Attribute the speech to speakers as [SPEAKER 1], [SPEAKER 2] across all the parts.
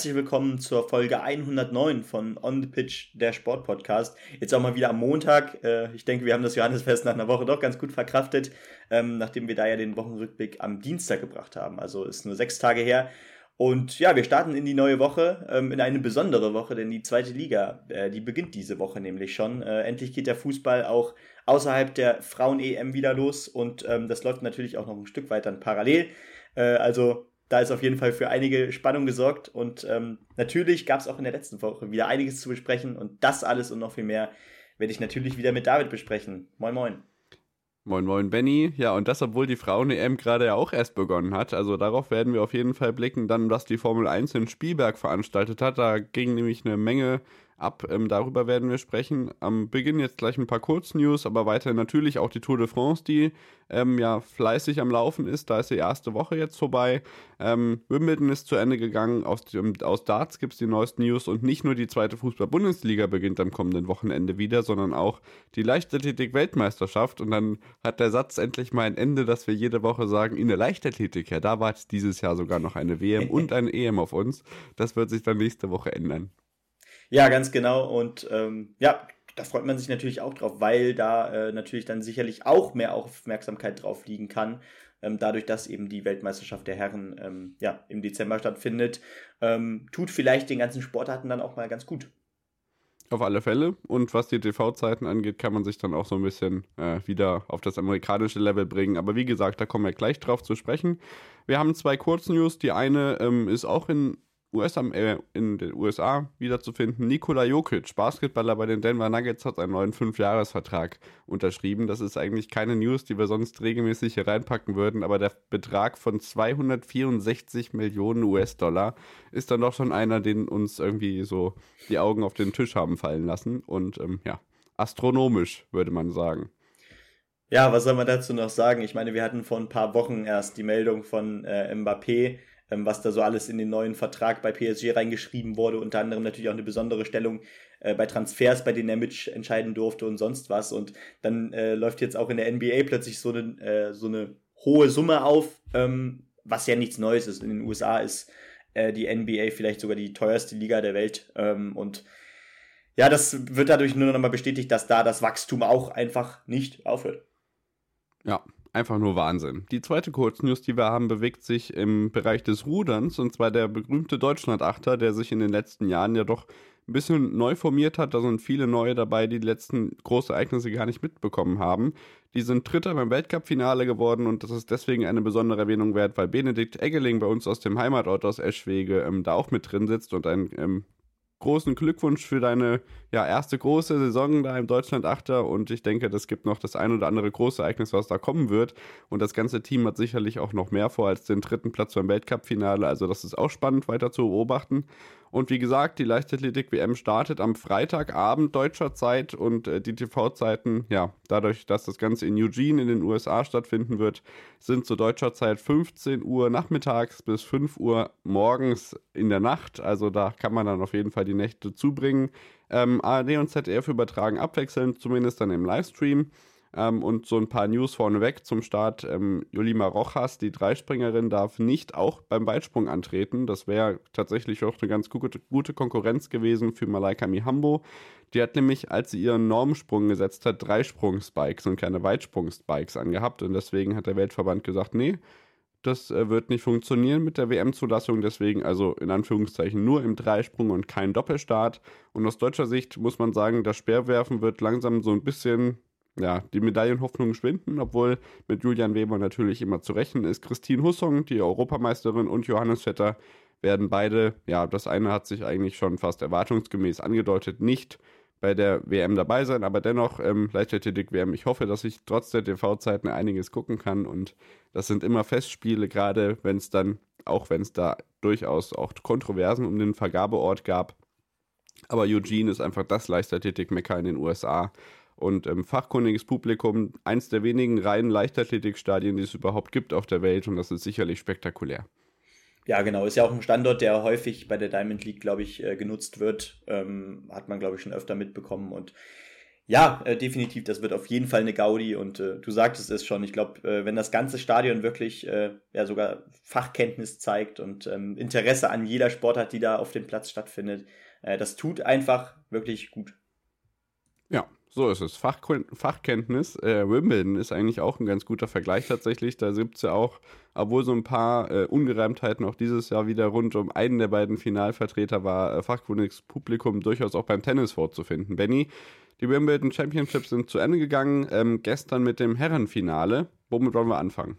[SPEAKER 1] Herzlich willkommen zur Folge 109 von On the Pitch, der Sportpodcast. Jetzt auch mal wieder am Montag. Äh, ich denke, wir haben das Johannesfest nach einer Woche doch ganz gut verkraftet, ähm, nachdem wir da ja den Wochenrückblick am Dienstag gebracht haben. Also ist nur sechs Tage her. Und ja, wir starten in die neue Woche, ähm, in eine besondere Woche, denn die zweite Liga, äh, die beginnt diese Woche nämlich schon. Äh, endlich geht der Fußball auch außerhalb der Frauen-EM wieder los und ähm, das läuft natürlich auch noch ein Stück weiter parallel. Also da ist auf jeden Fall für einige Spannung gesorgt und ähm, natürlich gab es auch in der letzten Woche wieder einiges zu besprechen und das alles und noch viel mehr werde ich natürlich wieder mit David besprechen. Moin, moin.
[SPEAKER 2] Moin Moin Benny. Ja, und das, obwohl die Frauen-EM gerade ja auch erst begonnen hat. Also darauf werden wir auf jeden Fall blicken, dann, was die Formel 1 in Spielberg veranstaltet hat. Da ging nämlich eine Menge ab. Ähm, darüber werden wir sprechen. Am Beginn jetzt gleich ein paar Kurznews, aber weiter natürlich auch die Tour de France, die ähm, ja fleißig am Laufen ist. Da ist die erste Woche jetzt vorbei. Ähm, Wimbledon ist zu Ende gegangen. Aus, aus Darts gibt es die neuesten News und nicht nur die zweite Fußball-Bundesliga beginnt am kommenden Wochenende wieder, sondern auch die Leichtathletik-Weltmeisterschaft. Und dann hat der Satz endlich mal ein Ende, dass wir jede Woche sagen, in der Leichtathletik, ja, da wartet dieses Jahr sogar noch eine WM und eine EM auf uns. Das wird sich dann nächste Woche ändern.
[SPEAKER 1] Ja, ganz genau. Und ähm, ja, da freut man sich natürlich auch drauf, weil da äh, natürlich dann sicherlich auch mehr Aufmerksamkeit drauf liegen kann. Ähm, dadurch, dass eben die Weltmeisterschaft der Herren ähm, ja, im Dezember stattfindet, ähm, tut vielleicht den ganzen Sportarten dann auch mal ganz gut.
[SPEAKER 2] Auf alle Fälle. Und was die TV-Zeiten angeht, kann man sich dann auch so ein bisschen äh, wieder auf das amerikanische Level bringen. Aber wie gesagt, da kommen wir gleich drauf zu sprechen. Wir haben zwei Kurznews. Die eine ähm, ist auch in US äh, in den USA wiederzufinden. Nikola Jokic, Basketballer bei den Denver Nuggets, hat einen neuen Fünfjahresvertrag unterschrieben. Das ist eigentlich keine News, die wir sonst regelmäßig hier reinpacken würden, aber der Betrag von 264 Millionen US-Dollar ist dann doch schon einer, den uns irgendwie so die Augen auf den Tisch haben fallen lassen. Und ähm, ja, astronomisch, würde man sagen.
[SPEAKER 1] Ja, was soll man dazu noch sagen? Ich meine, wir hatten vor ein paar Wochen erst die Meldung von äh, Mbappé, was da so alles in den neuen Vertrag bei PSG reingeschrieben wurde. Unter anderem natürlich auch eine besondere Stellung äh, bei Transfers, bei denen er mitentscheiden durfte und sonst was. Und dann äh, läuft jetzt auch in der NBA plötzlich so eine, äh, so eine hohe Summe auf, ähm, was ja nichts Neues ist. In den USA ist äh, die NBA vielleicht sogar die teuerste Liga der Welt. Ähm, und ja, das wird dadurch nur noch mal bestätigt, dass da das Wachstum auch einfach nicht aufhört.
[SPEAKER 2] Ja, einfach nur Wahnsinn. Die zweite Kurznews, die wir haben, bewegt sich im Bereich des Ruderns und zwar der berühmte Deutschlandachter, der sich in den letzten Jahren ja doch ein bisschen neu formiert hat. Da sind viele neue dabei, die die letzten großen Ereignisse gar nicht mitbekommen haben. Die sind Dritter beim Weltcup-Finale geworden und das ist deswegen eine besondere Erwähnung wert, weil Benedikt Eggeling bei uns aus dem Heimatort aus Eschwege ähm, da auch mit drin sitzt und ein ähm, großen Glückwunsch für deine ja, erste große Saison da im Deutschland-Achter. Und ich denke, das gibt noch das ein oder andere große Ereignis, was da kommen wird. Und das ganze Team hat sicherlich auch noch mehr vor als den dritten Platz beim Weltcup-Finale, also das ist auch spannend weiter zu beobachten und wie gesagt, die Leichtathletik-WM startet am Freitagabend deutscher Zeit und äh, die TV-Zeiten, ja, dadurch, dass das Ganze in Eugene in den USA stattfinden wird, sind zu deutscher Zeit 15 Uhr nachmittags bis 5 Uhr morgens in der Nacht. Also da kann man dann auf jeden Fall die Nächte zubringen. Ähm, ARD und ZDF übertragen abwechselnd, zumindest dann im Livestream. Ähm, und so ein paar News vorneweg zum Start. Ähm, Julima Rojas, die Dreispringerin, darf nicht auch beim Weitsprung antreten. Das wäre tatsächlich auch eine ganz gute, gute Konkurrenz gewesen für Malaika Mihambo. Die hat nämlich, als sie ihren Normsprung gesetzt hat, Dreisprung-Spikes und keine Weitsprung-Spikes angehabt. Und deswegen hat der Weltverband gesagt, nee, das äh, wird nicht funktionieren mit der WM-Zulassung, deswegen also in Anführungszeichen nur im Dreisprung und kein Doppelstart. Und aus deutscher Sicht muss man sagen, das Speerwerfen wird langsam so ein bisschen ja, die Medaillenhoffnungen schwinden, obwohl mit Julian Weber natürlich immer zu rechnen ist. Christine Hussong, die Europameisterin, und Johannes Vetter werden beide, ja, das eine hat sich eigentlich schon fast erwartungsgemäß angedeutet, nicht bei der WM dabei sein, aber dennoch ähm, Leichtathletik-WM. Ich hoffe, dass ich trotz der TV-Zeiten einiges gucken kann und das sind immer Festspiele, gerade wenn es dann, auch wenn es da durchaus auch Kontroversen um den Vergabeort gab. Aber Eugene ist einfach das Leichtathletik-Mecker in den USA und ähm, fachkundiges Publikum, eins der wenigen reinen Leichtathletikstadien, die es überhaupt gibt auf der Welt und das ist sicherlich spektakulär.
[SPEAKER 1] Ja, genau. Ist ja auch ein Standort, der häufig bei der Diamond League, glaube ich, äh, genutzt wird. Ähm, hat man, glaube ich, schon öfter mitbekommen. Und ja, äh, definitiv, das wird auf jeden Fall eine Gaudi. Und äh, du sagtest es schon, ich glaube, äh, wenn das ganze Stadion wirklich äh, ja sogar Fachkenntnis zeigt und ähm, Interesse an jeder Sportart, die da auf dem Platz stattfindet, äh, das tut einfach wirklich gut.
[SPEAKER 2] Ja, so ist es. Fach, Fachkenntnis. Äh, Wimbledon ist eigentlich auch ein ganz guter Vergleich tatsächlich. Da gibt es ja auch, obwohl so ein paar äh, Ungereimtheiten auch dieses Jahr wieder rund um einen der beiden Finalvertreter war, äh, fachkundiges Publikum durchaus auch beim Tennis vorzufinden. Benny, die Wimbledon Championships sind zu Ende gegangen. Ähm, gestern mit dem Herrenfinale. Womit wollen wir anfangen?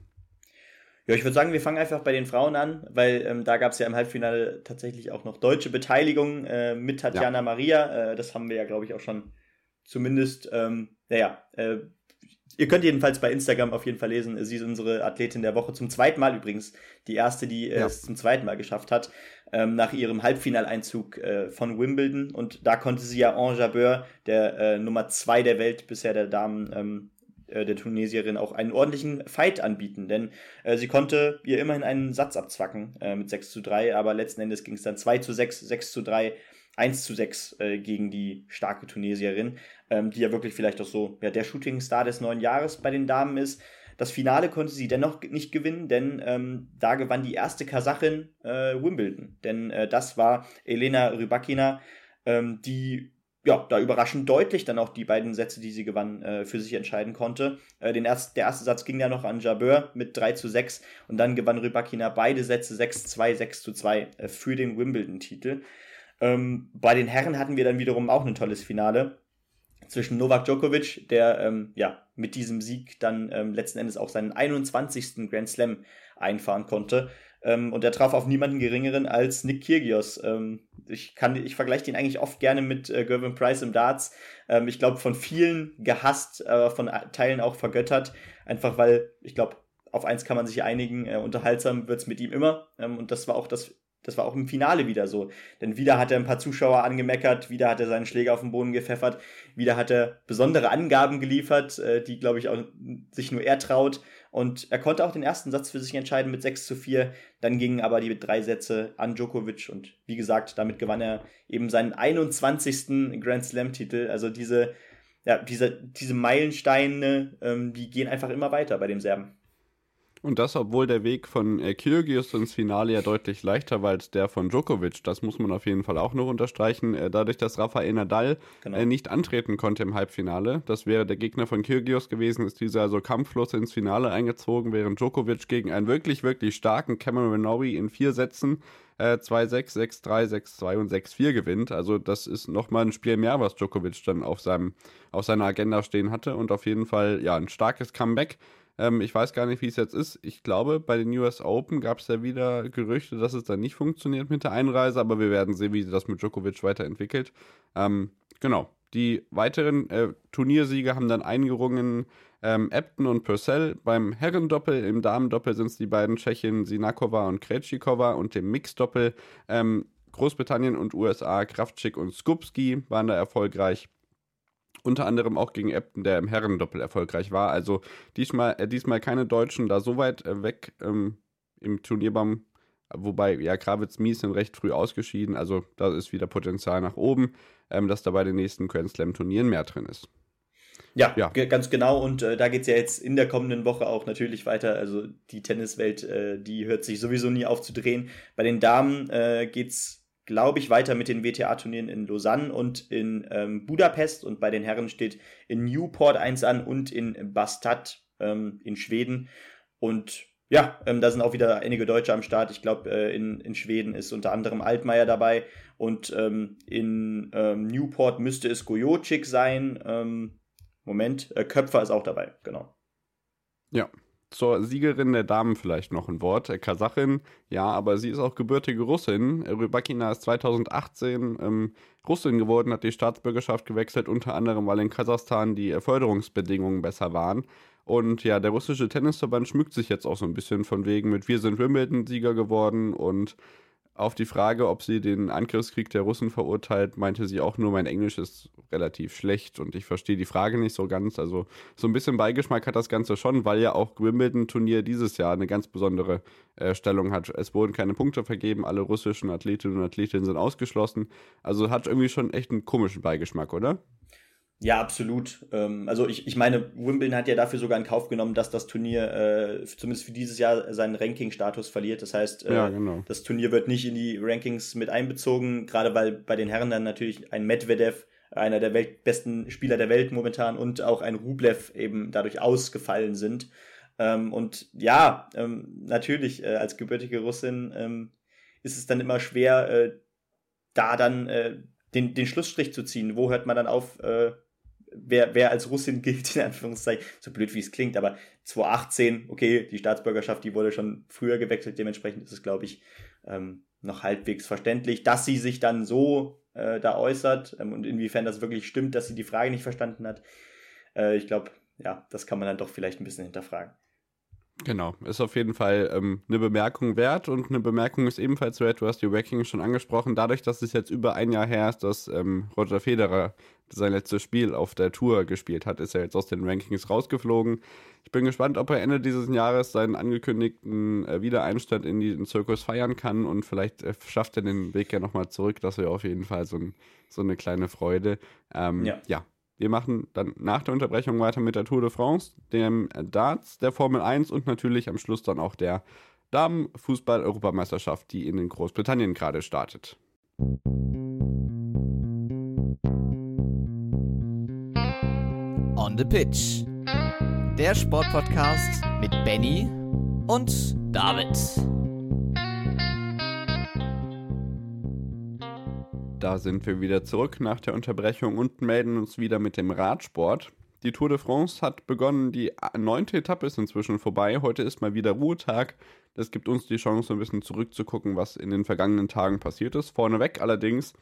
[SPEAKER 1] Ja, ich würde sagen, wir fangen einfach bei den Frauen an, weil ähm, da gab es ja im Halbfinale tatsächlich auch noch deutsche Beteiligung äh, mit Tatjana ja. Maria. Äh, das haben wir ja, glaube ich, auch schon zumindest, ähm, naja, äh, ihr könnt jedenfalls bei Instagram auf jeden Fall lesen, sie ist unsere Athletin der Woche. Zum zweiten Mal übrigens, die erste, die ja. es zum zweiten Mal geschafft hat, ähm, nach ihrem Halbfinaleinzug äh, von Wimbledon. Und da konnte sie ja Ange Jabeur, der äh, Nummer zwei der Welt bisher der Damen, ähm, äh, der Tunesierin auch einen ordentlichen Fight anbieten, denn äh, sie konnte ihr immerhin einen Satz abzwacken äh, mit 6 zu 3, aber letzten Endes ging es dann 2 zu 6, 6 zu 3 1 zu 6 äh, gegen die starke Tunesierin, ähm, die ja wirklich vielleicht auch so ja, der Shootingstar des neuen Jahres bei den Damen ist. Das Finale konnte sie dennoch nicht gewinnen, denn ähm, da gewann die erste Kasachin äh, Wimbledon. Denn äh, das war Elena Rybakina, ähm, die ja, da überraschend deutlich dann auch die beiden Sätze, die sie gewann, äh, für sich entscheiden konnte. Äh, den erst, der erste Satz ging ja noch an Jabeur mit 3 zu 6 und dann gewann Rybakina beide Sätze 6-2, 6 zu 2 äh, für den Wimbledon-Titel. Ähm, bei den Herren hatten wir dann wiederum auch ein tolles Finale zwischen Novak Djokovic, der ähm, ja mit diesem Sieg dann ähm, letzten Endes auch seinen 21. Grand Slam einfahren konnte. Ähm, und er traf auf niemanden geringeren als Nick Kyrgios. Ähm, ich kann, ich vergleiche den eigentlich oft gerne mit äh, Gervin Price im Darts. Ähm, ich glaube, von vielen gehasst, äh, von Teilen auch vergöttert. Einfach weil, ich glaube, auf eins kann man sich einigen, äh, unterhaltsam wird's mit ihm immer. Ähm, und das war auch das das war auch im Finale wieder so. Denn wieder hat er ein paar Zuschauer angemeckert, wieder hat er seinen Schläger auf den Boden gepfeffert, wieder hat er besondere Angaben geliefert, äh, die, glaube ich, auch sich nur er traut. Und er konnte auch den ersten Satz für sich entscheiden mit 6 zu 4. Dann gingen aber die drei Sätze an Djokovic und wie gesagt, damit gewann er eben seinen 21. Grand Slam-Titel. Also diese, ja, diese, diese Meilensteine, ähm, die gehen einfach immer weiter bei dem Serben.
[SPEAKER 2] Und das, obwohl der Weg von äh, Kyrgios ins Finale ja deutlich leichter war als der von Djokovic. Das muss man auf jeden Fall auch noch unterstreichen. Äh, dadurch, dass Rafael Nadal genau. äh, nicht antreten konnte im Halbfinale, das wäre der Gegner von Kyrgios gewesen, ist dieser also kampflos ins Finale eingezogen, während Djokovic gegen einen wirklich, wirklich starken Cameron Norrie in vier Sätzen 2-6, 6-3, 6-2 und 6-4 gewinnt. Also das ist nochmal ein Spiel mehr, was Djokovic dann auf, seinem, auf seiner Agenda stehen hatte und auf jeden Fall ja ein starkes Comeback. Ähm, ich weiß gar nicht, wie es jetzt ist. Ich glaube, bei den US Open gab es ja wieder Gerüchte, dass es dann nicht funktioniert mit der Einreise, aber wir werden sehen, wie das mit Djokovic weiterentwickelt. Ähm, genau. Die weiteren äh, Turniersieger haben dann eingerungen ähm, Epton und Purcell. Beim Herrendoppel, im Damendoppel sind es die beiden Tschechinnen Sinakova und Krejcikova und im Mixdoppel ähm, Großbritannien und USA, Kraftschik und Skupski waren da erfolgreich unter anderem auch gegen Epton, der im Herrendoppel erfolgreich war. Also diesmal, äh, diesmal keine Deutschen da so weit äh, weg ähm, im Turnierbaum. Wobei, ja, Kravitz Mies sind recht früh ausgeschieden. Also da ist wieder Potenzial nach oben, ähm, dass da bei den nächsten Grand Slam Turnieren mehr drin ist.
[SPEAKER 1] Ja, ja. ganz genau. Und äh, da geht es ja jetzt in der kommenden Woche auch natürlich weiter. Also die Tenniswelt, äh, die hört sich sowieso nie auf zu drehen. Bei den Damen äh, geht es glaube ich, weiter mit den WTA-Turnieren in Lausanne und in ähm, Budapest. Und bei den Herren steht in Newport eins an und in Bastad ähm, in Schweden. Und ja, ähm, da sind auch wieder einige Deutsche am Start. Ich glaube, äh, in, in Schweden ist unter anderem Altmaier dabei. Und ähm, in ähm, Newport müsste es Gojocic sein. Ähm, Moment, äh, Köpfer ist auch dabei, genau.
[SPEAKER 2] Ja, zur Siegerin der Damen vielleicht noch ein Wort. Äh, Kasachin, ja, aber sie ist auch gebürtige Russin. Rybakina ist 2018 ähm, Russin geworden, hat die Staatsbürgerschaft gewechselt, unter anderem, weil in Kasachstan die Förderungsbedingungen besser waren. Und ja, der russische Tennisverband schmückt sich jetzt auch so ein bisschen von wegen mit Wir sind Wimbledon-Sieger geworden und Auf die Frage, ob sie den Angriffskrieg der Russen verurteilt, meinte sie auch nur, mein Englisch ist relativ schlecht und ich verstehe die Frage nicht so ganz. Also so ein bisschen Beigeschmack hat das Ganze schon, weil ja auch Wimbledon-Turnier dieses Jahr eine ganz besondere äh, Stellung hat. Es wurden keine Punkte vergeben, alle russischen Athletinnen und Athletinnen sind ausgeschlossen. Also hat irgendwie schon echt einen komischen Beigeschmack, oder?
[SPEAKER 1] Ja, absolut. Ähm, also ich, ich meine, Wimbledon hat ja dafür sogar in Kauf genommen, dass das Turnier äh, zumindest für dieses Jahr seinen Ranking-Status verliert. Das heißt, äh,
[SPEAKER 2] ja, genau.
[SPEAKER 1] das Turnier wird nicht in die Rankings mit einbezogen, gerade weil bei den Herren dann natürlich ein Medvedev, einer der Welt besten Spieler der Welt momentan, und auch ein Rublev eben dadurch ausgefallen sind. Ähm, und ja, ähm, natürlich, äh, als gebürtige Russin ähm, ist es dann immer schwer, äh, da dann äh, den, den Schlussstrich zu ziehen. Wo hört man dann auf, äh, wer, wer als Russin gilt, in Anführungszeichen, so blöd wie es klingt, aber 2018, okay, die Staatsbürgerschaft, die wurde schon früher gewechselt, dementsprechend ist es, glaube ich, ähm, noch halbwegs verständlich, dass sie sich dann so äh, da äußert ähm, und inwiefern das wirklich stimmt, dass sie die Frage nicht verstanden hat. Äh, ich glaube, ja, das kann man dann doch vielleicht ein bisschen hinterfragen.
[SPEAKER 2] Genau, ist auf jeden Fall ähm, eine Bemerkung wert und eine Bemerkung ist ebenfalls wert, du hast die Ranking schon angesprochen, dadurch, dass es jetzt über ein Jahr her ist, dass ähm, Roger Federer sein letztes Spiel auf der Tour gespielt hat, ist er jetzt aus den Rankings rausgeflogen. Ich bin gespannt, ob er Ende dieses Jahres seinen angekündigten äh, Wiedereinstand in den Zirkus feiern kann und vielleicht äh, schafft er den Weg ja nochmal zurück. Das wäre auf jeden Fall so, ein, so eine kleine Freude. Ähm, ja. ja. Wir machen dann nach der Unterbrechung weiter mit der Tour de France, dem Darts, der Formel 1 und natürlich am Schluss dann auch der Damenfußball-Europameisterschaft, die in Großbritannien gerade startet.
[SPEAKER 3] On the Pitch. Der Sportpodcast mit Benny und David.
[SPEAKER 2] Da sind wir wieder zurück nach der Unterbrechung und melden uns wieder mit dem Radsport. Die Tour de France hat begonnen, die neunte Etappe ist inzwischen vorbei. Heute ist mal wieder Ruhetag. Das gibt uns die Chance, ein bisschen zurückzugucken, was in den vergangenen Tagen passiert ist. Vorneweg allerdings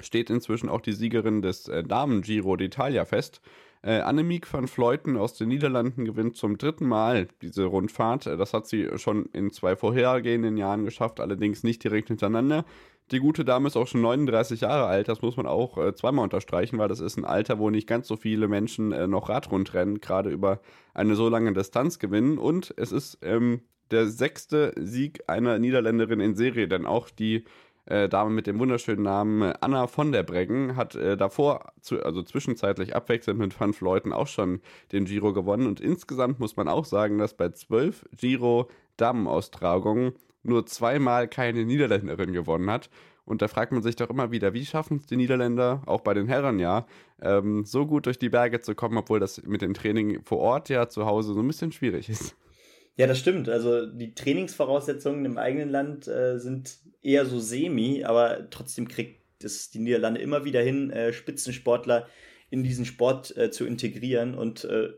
[SPEAKER 2] steht inzwischen auch die Siegerin des äh, Damen-Giro d'Italia fest. Äh, Annemiek van Vleuten aus den Niederlanden gewinnt zum dritten Mal diese Rundfahrt. Äh, das hat sie schon in zwei vorhergehenden Jahren geschafft, allerdings nicht direkt hintereinander. Die gute Dame ist auch schon 39 Jahre alt, das muss man auch äh, zweimal unterstreichen, weil das ist ein Alter, wo nicht ganz so viele Menschen äh, noch Radrundrennen gerade über eine so lange Distanz gewinnen. Und es ist ähm, der sechste Sieg einer Niederländerin in Serie, denn auch die äh, Dame mit dem wunderschönen Namen äh, Anna von der Breggen hat äh, davor, zu, also zwischenzeitlich abwechselnd mit fünf Leuten auch schon den Giro gewonnen. Und insgesamt muss man auch sagen, dass bei zwölf Giro-Damenaustragungen nur zweimal keine Niederländerin gewonnen hat. Und da fragt man sich doch immer wieder, wie schaffen es die Niederländer, auch bei den Herren ja, ähm, so gut durch die Berge zu kommen, obwohl das mit dem Training vor Ort ja zu Hause so ein bisschen schwierig ist.
[SPEAKER 1] Ja, das stimmt. Also die Trainingsvoraussetzungen im eigenen Land äh, sind eher so semi, aber trotzdem kriegt es die Niederlande immer wieder hin, äh, Spitzensportler in diesen Sport äh, zu integrieren. Und äh,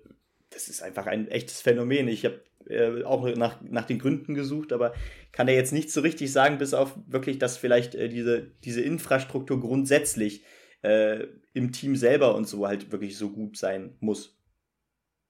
[SPEAKER 1] das ist einfach ein echtes Phänomen. Ich habe äh, auch nach, nach den Gründen gesucht, aber kann da jetzt nicht so richtig sagen, bis auf wirklich, dass vielleicht äh, diese, diese Infrastruktur grundsätzlich im Team selber und so halt wirklich so gut sein muss.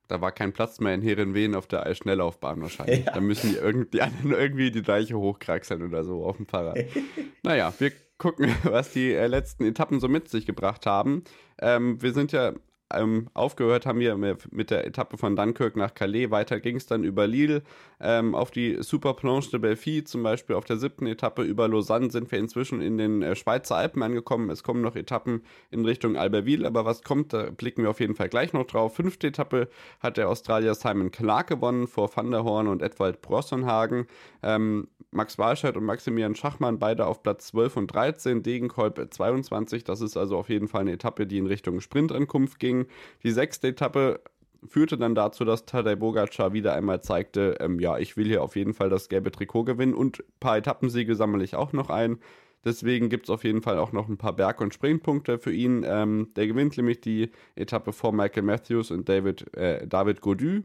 [SPEAKER 2] Da war kein Platz mehr in Herenwehen auf der Eisschnelllaufbahn wahrscheinlich. Ja. Da müssen die, irgend, die anderen irgendwie die Deiche hochkraxeln oder so auf dem Fahrrad. naja, wir gucken, was die äh, letzten Etappen so mit sich gebracht haben. Ähm, wir sind ja ähm, aufgehört haben wir mit der Etappe von Dunkirk nach Calais. Weiter ging es dann über Lille ähm, auf die Super Planche de Belfi, zum Beispiel auf der siebten Etappe über Lausanne sind wir inzwischen in den äh, Schweizer Alpen angekommen. Es kommen noch Etappen in Richtung Albertville, aber was kommt, da blicken wir auf jeden Fall gleich noch drauf. Fünfte Etappe hat der Australier Simon Clark gewonnen vor Van der Horn und Edwald Brossenhagen. Ähm, Max Walscheid und Maximilian Schachmann beide auf Platz 12 und 13, Degenkolb 22. Das ist also auf jeden Fall eine Etappe, die in Richtung Sprintankunft ging. Die sechste Etappe führte dann dazu, dass Tadej Bogacar wieder einmal zeigte, ähm, ja, ich will hier auf jeden Fall das gelbe Trikot gewinnen und ein paar Etappensiege sammle ich auch noch ein. Deswegen gibt es auf jeden Fall auch noch ein paar Berg- und Springpunkte für ihn. Ähm, der gewinnt nämlich die Etappe vor Michael Matthews und David, äh, David Godu.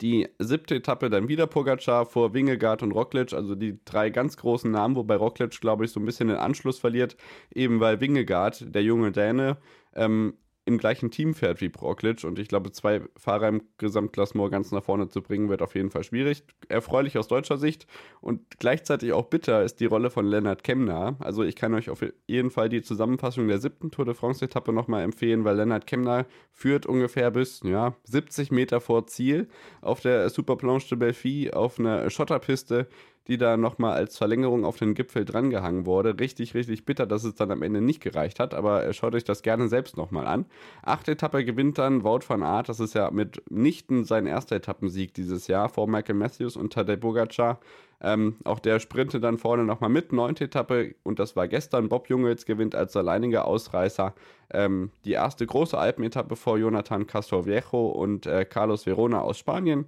[SPEAKER 2] Die siebte Etappe dann wieder Pogacar vor Wingegaard und Roglic, also die drei ganz großen Namen, wobei Roglic, glaube ich, so ein bisschen den Anschluss verliert, eben weil Wingegaard, der junge Däne, ähm, im gleichen Team fährt wie Roglic und ich glaube, zwei Fahrer im Gesamtklassement ganz nach vorne zu bringen, wird auf jeden Fall schwierig. Erfreulich aus deutscher Sicht und gleichzeitig auch bitter ist die Rolle von Lennart Kemner. Also ich kann euch auf jeden Fall die Zusammenfassung der siebten Tour de France-Etappe nochmal empfehlen, weil Lennart Kemner führt ungefähr bis ja, 70 Meter vor Ziel auf der Superplanche de Belfi auf einer Schotterpiste die da nochmal als Verlängerung auf den Gipfel drangehangen wurde. Richtig, richtig bitter, dass es dann am Ende nicht gereicht hat, aber äh, schaut euch das gerne selbst nochmal an. Achte Etappe gewinnt dann Wout van Aert, das ist ja mitnichten sein erster Etappensieg dieses Jahr vor Michael Matthews und Tadej Bogacar. Ähm, auch der sprintet dann vorne nochmal mit. Neunte Etappe und das war gestern. Bob Jungels gewinnt als alleiniger Ausreißer ähm, die erste große Alpenetappe vor Jonathan Castroviejo und äh, Carlos Verona aus Spanien.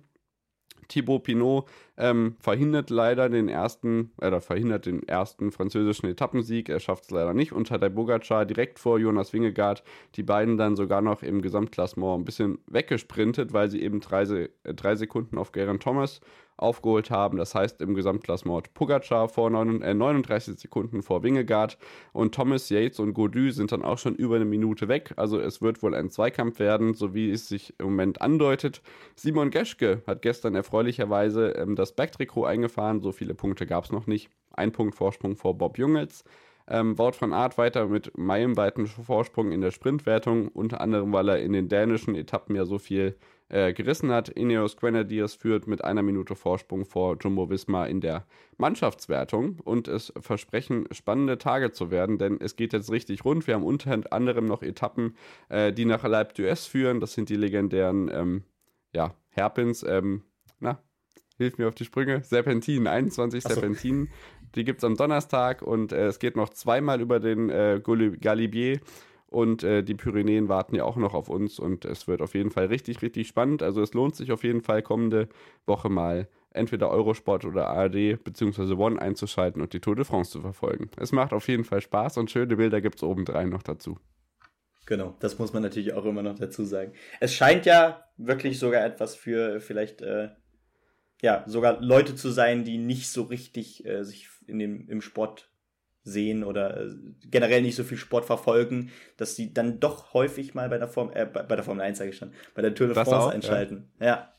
[SPEAKER 2] Thibaut Pinot ähm, verhindert leider den ersten, oder verhindert den ersten französischen Etappensieg. Er schafft es leider nicht unter der Bogacar direkt vor Jonas Wingegaard. Die beiden dann sogar noch im Gesamtklassement ein bisschen weggesprintet, weil sie eben drei, äh, drei Sekunden auf Geraint Thomas aufgeholt haben. Das heißt, im Gesamtklassement Pogacar vor 9, äh, 39 Sekunden vor Wingegaard und Thomas Yates und Godu sind dann auch schon über eine Minute weg. Also es wird wohl ein Zweikampf werden, so wie es sich im Moment andeutet. Simon Geschke hat gestern erfreulicherweise ähm, das Backtrikot eingefahren. So viele Punkte gab es noch nicht. Ein Punkt Vorsprung vor Bob Jungels. Ähm, Wout van Aert weiter mit meilenweiten Vorsprung in der Sprintwertung, unter anderem, weil er in den dänischen Etappen ja so viel äh, gerissen hat. Ineos Grenadiers führt mit einer Minute Vorsprung vor Jumbo Visma in der Mannschaftswertung und es versprechen spannende Tage zu werden, denn es geht jetzt richtig rund. Wir haben unter anderem noch Etappen, äh, die nach Alpe d'Huez führen. Das sind die legendären ähm, ja, Hairpins. Ähm, na, hilf mir auf die Sprünge. Serpentinen, 21 so. Serpentinen. Die gibt es am Donnerstag und äh, es geht noch zweimal über den äh, Galibier. Und äh, die Pyrenäen warten ja auch noch auf uns und es wird auf jeden Fall richtig, richtig spannend. Also es lohnt sich auf jeden Fall kommende Woche mal entweder Eurosport oder ARD bzw. One einzuschalten und die Tour de France zu verfolgen. Es macht auf jeden Fall Spaß und schöne Bilder gibt es obendrein noch dazu.
[SPEAKER 1] Genau, das muss man natürlich auch immer noch dazu sagen. Es scheint ja wirklich sogar etwas für vielleicht, äh, ja, sogar Leute zu sein, die nicht so richtig äh, sich in dem, im Sport sehen oder äh, generell nicht so viel Sport verfolgen, dass sie dann doch häufig mal bei der Form, äh, bei der Formel 1 sage ich schon, bei der Tour de France auch, einschalten. Ja. ja.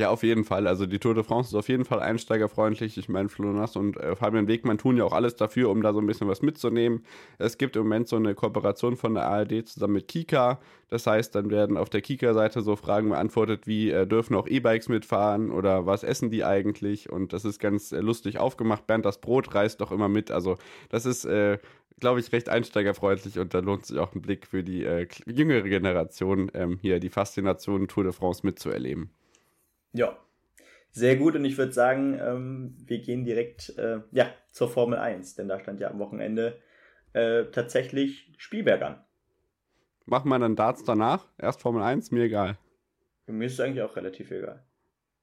[SPEAKER 2] Ja, auf jeden Fall. Also die Tour de France ist auf jeden Fall einsteigerfreundlich. Ich meine, Flonas und äh, Fabian Wegmann tun ja auch alles dafür, um da so ein bisschen was mitzunehmen. Es gibt im Moment so eine Kooperation von der ARD zusammen mit Kika. Das heißt, dann werden auf der Kika-Seite so Fragen beantwortet wie, äh, dürfen auch E-Bikes mitfahren oder was essen die eigentlich? Und das ist ganz äh, lustig aufgemacht. Bernd das Brot reist doch immer mit. Also das ist äh, glaube ich, recht einsteigerfreundlich und da lohnt sich auch ein Blick für die äh, jüngere Generation, ähm, hier die Faszination Tour de France mitzuerleben.
[SPEAKER 1] Ja, sehr gut und ich würde sagen, ähm, wir gehen direkt äh, ja, zur Formel 1, denn da stand ja am Wochenende äh, tatsächlich Spielberg an.
[SPEAKER 2] Machen wir dann Darts danach? Erst Formel 1? Mir egal.
[SPEAKER 1] Mir ist es eigentlich auch relativ egal.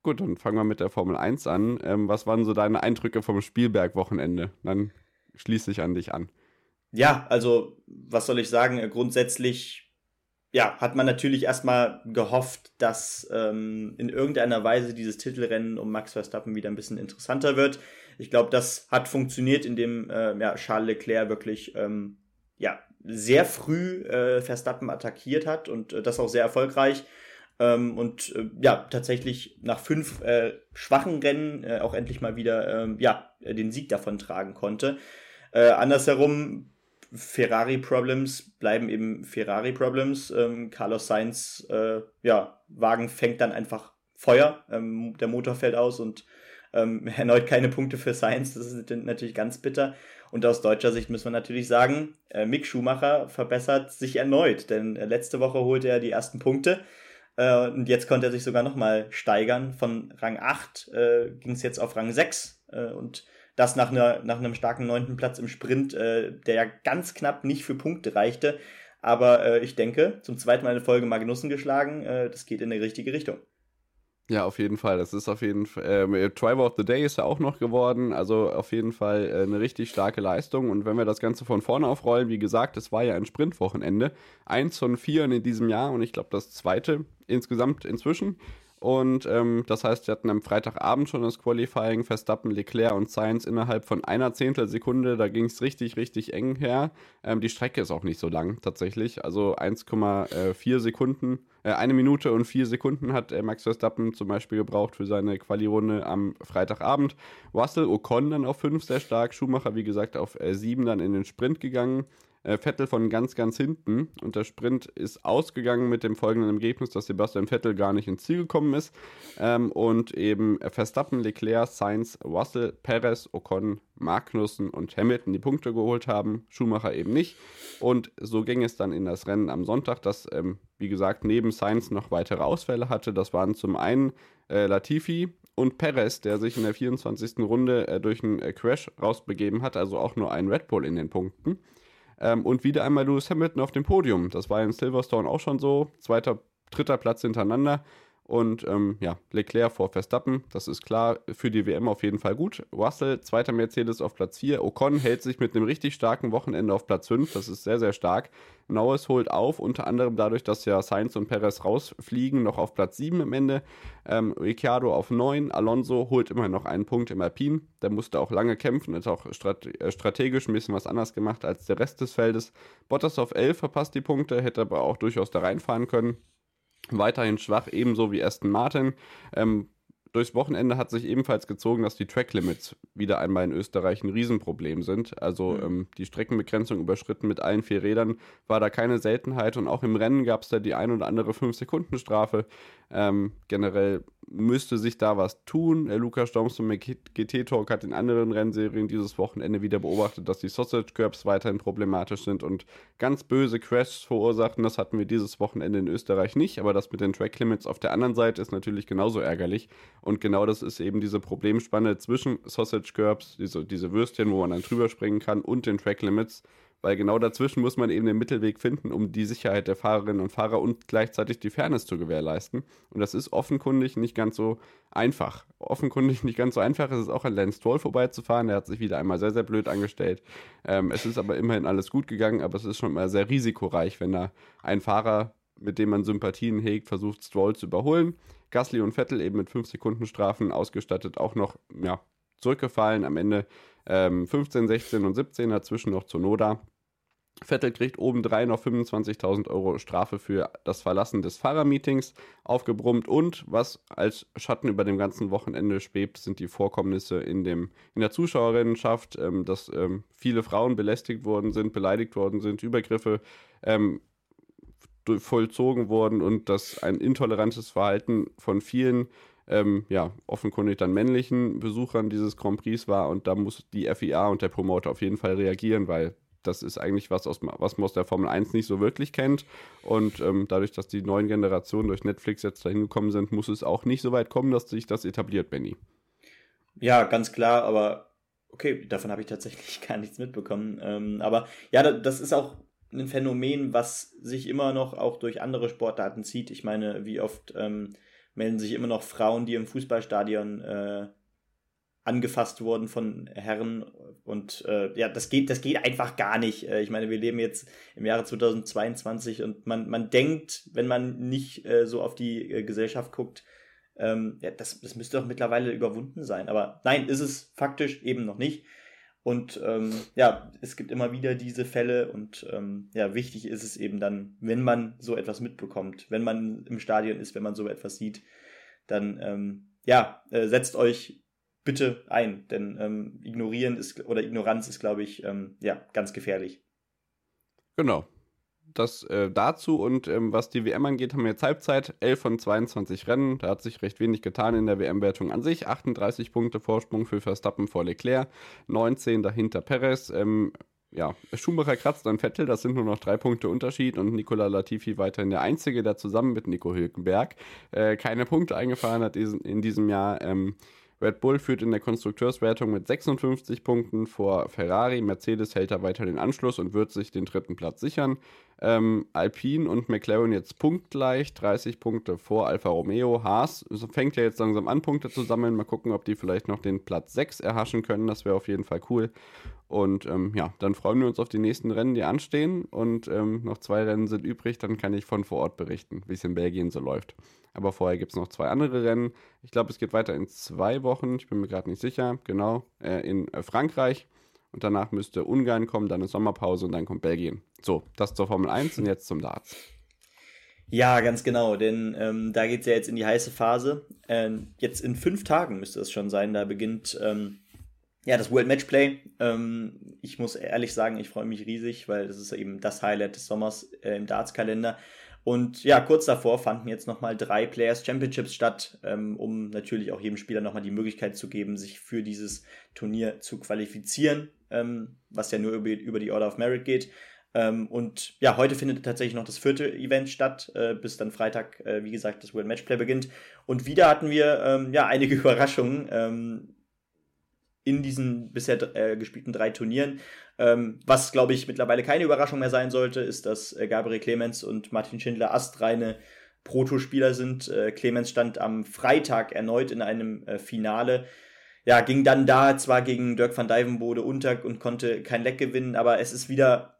[SPEAKER 2] Gut, dann fangen wir mit der Formel 1 an. Ähm, was waren so deine Eindrücke vom Spielberg-Wochenende? Dann schließe ich an dich an.
[SPEAKER 1] Ja, also, was soll ich sagen? Grundsätzlich ja, hat man natürlich erstmal gehofft, dass ähm, in irgendeiner Weise dieses Titelrennen um Max Verstappen wieder ein bisschen interessanter wird. Ich glaube, das hat funktioniert, indem äh, ja, Charles Leclerc wirklich ähm, ja, sehr früh äh, Verstappen attackiert hat und äh, das auch sehr erfolgreich. Ähm, und äh, ja, tatsächlich nach fünf äh, schwachen Rennen äh, auch endlich mal wieder ähm, ja, den Sieg davon tragen konnte. Äh, andersherum Ferrari-Problems bleiben eben Ferrari-Problems. Ähm, Carlos Sainz, äh, ja, Wagen fängt dann einfach Feuer, ähm, der Motor fällt aus und ähm, erneut keine Punkte für Sainz. Das ist natürlich ganz bitter. Und aus deutscher Sicht müssen wir natürlich sagen, äh, Mick Schumacher verbessert sich erneut, denn äh, letzte Woche holte er die ersten Punkte. Äh, und jetzt konnte er sich sogar nochmal steigern. Von Rang 8 äh, ging es jetzt auf Rang 6. Äh, und das nach, einer, nach einem starken neunten Platz im Sprint, äh, der ja ganz knapp nicht für Punkte reichte. Aber äh, ich denke, zum zweiten Mal in Folge Magnussen geschlagen, äh, das geht in die richtige Richtung.
[SPEAKER 2] Ja, auf jeden Fall. Das ist auf jeden Fall. Äh, Driver of the Day ist ja auch noch geworden. Also auf jeden Fall äh, eine richtig starke Leistung. Und wenn wir das Ganze von vorne aufrollen, wie gesagt, es war ja ein Sprintwochenende. Eins von vier in diesem Jahr und ich glaube das zweite insgesamt inzwischen. Und ähm, das heißt, wir hatten am Freitagabend schon das Qualifying, Verstappen, Leclerc und Sainz innerhalb von einer Zehntelsekunde. Da ging es richtig, richtig eng her. Ähm, die Strecke ist auch nicht so lang tatsächlich. Also 1,4 Sekunden, äh, eine Minute und vier Sekunden hat äh, Max Verstappen zum Beispiel gebraucht für seine Quali-Runde am Freitagabend. Russell Ocon dann auf 5 sehr stark. Schumacher, wie gesagt, auf äh, 7 dann in den Sprint gegangen äh, Vettel von ganz, ganz hinten. Und der Sprint ist ausgegangen mit dem folgenden Ergebnis, dass Sebastian Vettel gar nicht ins Ziel gekommen ist. Ähm, und eben Verstappen, Leclerc, Sainz, Russell, Perez, Ocon, Magnussen und Hamilton die Punkte geholt haben. Schumacher eben nicht. Und so ging es dann in das Rennen am Sonntag, das, ähm, wie gesagt, neben Sainz noch weitere Ausfälle hatte. Das waren zum einen äh, Latifi, und Perez, der sich in der 24. Runde äh, durch einen äh, Crash rausbegeben hat, also auch nur ein Red Bull in den Punkten. Ähm, und wieder einmal Lewis Hamilton auf dem Podium. Das war in Silverstone auch schon so. Zweiter, dritter Platz hintereinander. Und ähm, ja, Leclerc vor Verstappen, das ist klar, für die WM auf jeden Fall gut. Russell, zweiter Mercedes auf Platz 4. Ocon hält sich mit einem richtig starken Wochenende auf Platz 5, das ist sehr, sehr stark. Norris holt auf, unter anderem dadurch, dass ja Sainz und Perez rausfliegen, noch auf Platz 7 am Ende. Ähm, Ricciardo auf 9, Alonso holt immer noch einen Punkt im Alpin. Der musste auch lange kämpfen, hat auch strate äh, strategisch ein bisschen was anders gemacht als der Rest des Feldes. Bottas auf 11 verpasst die Punkte, hätte aber auch durchaus da reinfahren können. Weiterhin schwach, ebenso wie Aston Martin. Ähm, durchs Wochenende hat sich ebenfalls gezogen, dass die Track Limits wieder einmal in Österreich ein Riesenproblem sind. Also mhm. ähm, die Streckenbegrenzung überschritten mit allen vier Rädern war da keine Seltenheit und auch im Rennen gab es da die ein oder andere 5-Sekunden-Strafe. Ähm, generell müsste sich da was tun. Der Lukas Storms von GT Talk hat in anderen Rennserien dieses Wochenende wieder beobachtet, dass die Sausage Curbs weiterhin problematisch sind und ganz böse Crashs verursachen. Das hatten wir dieses Wochenende in Österreich nicht, aber das mit den Track Limits auf der anderen Seite ist natürlich genauso ärgerlich. Und genau das ist eben diese Problemspanne zwischen Sausage Curbs, diese, diese Würstchen, wo man dann drüber springen kann, und den Track Limits weil genau dazwischen muss man eben den Mittelweg finden, um die Sicherheit der Fahrerinnen und Fahrer und gleichzeitig die Fairness zu gewährleisten. Und das ist offenkundig nicht ganz so einfach. Offenkundig nicht ganz so einfach ist es auch an Lance Stroll vorbeizufahren. Der hat sich wieder einmal sehr, sehr blöd angestellt. Ähm, es ist aber immerhin alles gut gegangen, aber es ist schon mal sehr risikoreich, wenn da ein Fahrer, mit dem man Sympathien hegt, versucht, Stroll zu überholen. Gasly und Vettel eben mit 5 Sekunden Strafen ausgestattet, auch noch ja, zurückgefallen. Am Ende ähm, 15, 16 und 17 dazwischen noch zu Noda. Vettel kriegt obendrein noch 25.000 Euro Strafe für das Verlassen des Fahrermeetings aufgebrummt und was als Schatten über dem ganzen Wochenende schwebt, sind die Vorkommnisse in, dem, in der Zuschauerinnenschaft, ähm, dass ähm, viele Frauen belästigt worden sind, beleidigt worden sind, Übergriffe ähm, vollzogen wurden und dass ein intolerantes Verhalten von vielen ähm, ja, offenkundig dann männlichen Besuchern dieses Grand Prix war und da muss die FIA und der Promoter auf jeden Fall reagieren, weil das ist eigentlich was, aus, was man aus der Formel 1 nicht so wirklich kennt. Und ähm, dadurch, dass die neuen Generationen durch Netflix jetzt dahin gekommen sind, muss es auch nicht so weit kommen, dass sich das etabliert, Benny.
[SPEAKER 1] Ja, ganz klar, aber okay, davon habe ich tatsächlich gar nichts mitbekommen. Ähm, aber ja, das ist auch ein Phänomen, was sich immer noch auch durch andere Sportarten zieht. Ich meine, wie oft ähm, melden sich immer noch Frauen, die im Fußballstadion äh, angefasst wurden von Herren und äh, ja, das geht, das geht einfach gar nicht. Äh, ich meine, wir leben jetzt im Jahre 2022 und man, man denkt, wenn man nicht äh, so auf die äh, Gesellschaft guckt, ähm, ja, das, das müsste doch mittlerweile überwunden sein. Aber nein, ist es faktisch eben noch nicht. Und ähm, ja, es gibt immer wieder diese Fälle und ähm, ja, wichtig ist es eben dann, wenn man so etwas mitbekommt, wenn man im Stadion ist, wenn man so etwas sieht, dann ähm, ja, äh, setzt euch bitte ein, denn ähm, ignorieren ist oder Ignoranz ist, glaube ich, ähm, ja, ganz gefährlich.
[SPEAKER 2] Genau. Das äh, dazu und ähm, was die WM angeht, haben wir jetzt Halbzeit, 11 von 22 Rennen. Da hat sich recht wenig getan in der WM-Wertung an sich. 38 Punkte Vorsprung für Verstappen vor Leclerc, 19 dahinter Perez. Ähm, ja, Schumacher kratzt an Vettel, das sind nur noch drei Punkte Unterschied und Nicola Latifi weiterhin der Einzige, der zusammen mit Nico Hülkenberg äh, keine Punkte eingefahren hat in diesem Jahr. Ähm, Red Bull führt in der Konstrukteurswertung mit 56 Punkten vor Ferrari. Mercedes hält da weiter den Anschluss und wird sich den dritten Platz sichern. Ähm, Alpine und McLaren jetzt punktgleich, 30 Punkte vor Alfa Romeo. Haas fängt ja jetzt langsam an, Punkte zu sammeln. Mal gucken, ob die vielleicht noch den Platz 6 erhaschen können. Das wäre auf jeden Fall cool. Und ähm, ja, dann freuen wir uns auf die nächsten Rennen, die anstehen. Und ähm, noch zwei Rennen sind übrig. Dann kann ich von vor Ort berichten, wie es in Belgien so läuft. Aber vorher gibt es noch zwei andere Rennen. Ich glaube, es geht weiter in zwei Wochen. Ich bin mir gerade nicht sicher. Genau. Äh, in äh, Frankreich. Und danach müsste Ungarn kommen, dann eine Sommerpause und dann kommt Belgien. So, das zur Formel 1 und jetzt zum Darts.
[SPEAKER 1] Ja, ganz genau, denn ähm, da geht es ja jetzt in die heiße Phase. Ähm, jetzt in fünf Tagen müsste es schon sein, da beginnt ähm, ja, das World Matchplay. Ähm, ich muss ehrlich sagen, ich freue mich riesig, weil das ist eben das Highlight des Sommers äh, im Darts-Kalender. Und ja, kurz davor fanden jetzt nochmal drei Players Championships statt, ähm, um natürlich auch jedem Spieler nochmal die Möglichkeit zu geben, sich für dieses Turnier zu qualifizieren, ähm, was ja nur über, über die Order of Merit geht. Ähm, und ja, heute findet tatsächlich noch das vierte Event statt, äh, bis dann Freitag, äh, wie gesagt, das World Matchplay beginnt. Und wieder hatten wir ähm, ja einige Überraschungen. Ähm, in diesen bisher äh, gespielten drei Turnieren. Ähm, was, glaube ich, mittlerweile keine Überraschung mehr sein sollte, ist, dass äh, Gabriel Clemens und Martin Schindler astreine Protospieler sind. Äh, Clemens stand am Freitag erneut in einem äh, Finale. Ja, ging dann da zwar gegen Dirk van Dijvenbode unter und konnte kein Leck gewinnen, aber es ist wieder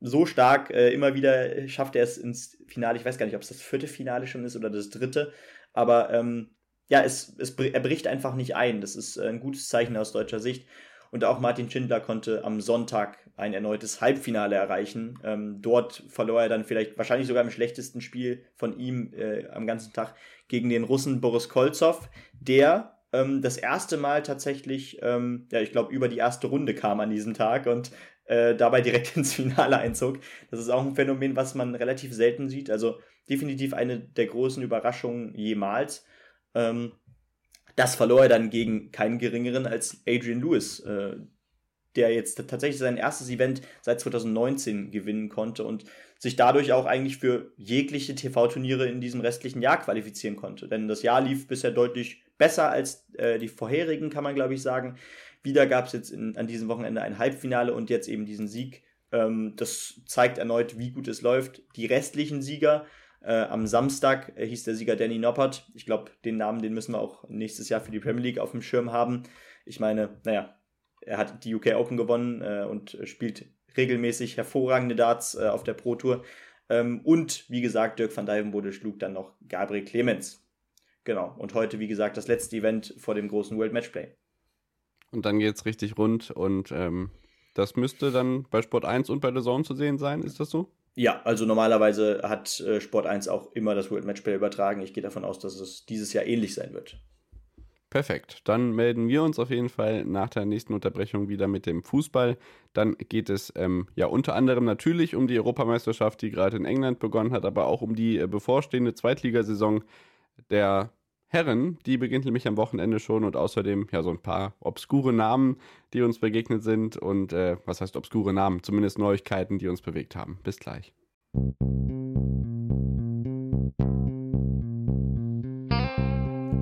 [SPEAKER 1] so stark. Äh, immer wieder schafft er es ins Finale. Ich weiß gar nicht, ob es das vierte Finale schon ist oder das dritte. Aber ähm, ja, es, es, er bricht einfach nicht ein. Das ist äh, ein gutes Zeichen aus deutscher Sicht. Und auch Martin Schindler konnte am Sonntag ein erneutes Halbfinale erreichen. Ähm, dort verlor er dann vielleicht wahrscheinlich sogar im schlechtesten Spiel von ihm äh, am ganzen Tag gegen den Russen Boris Kolzow, der ähm, das erste Mal tatsächlich, ähm, ja, ich glaube, über die erste Runde kam an diesem Tag und äh, dabei direkt ins Finale einzog. Das ist auch ein Phänomen, was man relativ selten sieht. Also definitiv eine der großen Überraschungen jemals. Ähm, das verlor er dann gegen keinen geringeren als Adrian Lewis, äh, der jetzt tatsächlich sein erstes Event seit 2019 gewinnen konnte und sich dadurch auch eigentlich für jegliche TV-Turniere in diesem restlichen Jahr qualifizieren konnte. Denn das Jahr lief bisher deutlich besser als äh, die vorherigen, kann man glaube ich sagen. Wieder gab es jetzt in, an diesem Wochenende ein Halbfinale und jetzt eben diesen Sieg. Ähm, das zeigt erneut, wie gut es läuft. Die restlichen Sieger äh, am Samstag äh, hieß der Sieger Danny Noppert. Ich glaube, den Namen, den müssen wir auch nächstes Jahr für die Premier League auf dem Schirm haben. Ich meine, naja, er hat die UK Open gewonnen äh, und spielt regelmäßig hervorragende Darts äh, auf der Pro Tour. Ähm, und wie gesagt, Dirk van Dijvenbode schlug dann noch Gabriel Clemens. Genau. Und heute, wie gesagt, das letzte Event vor dem großen World Matchplay.
[SPEAKER 2] Und dann geht es richtig rund und ähm, das müsste dann bei Sport 1 und bei der Zone zu sehen sein, ist das so?
[SPEAKER 1] Ja, also normalerweise hat äh, Sport 1 auch immer das World Matchplay übertragen. Ich gehe davon aus, dass es dieses Jahr ähnlich sein wird.
[SPEAKER 2] Perfekt. Dann melden wir uns auf jeden Fall nach der nächsten Unterbrechung wieder mit dem Fußball. Dann geht es ähm, ja unter anderem natürlich um die Europameisterschaft, die gerade in England begonnen hat, aber auch um die äh, bevorstehende Zweitligasaison der Herren, die beginnt nämlich am Wochenende schon und außerdem ja so ein paar obskure Namen, die uns begegnet sind und äh, was heißt obskure Namen, zumindest Neuigkeiten, die uns bewegt haben. Bis gleich.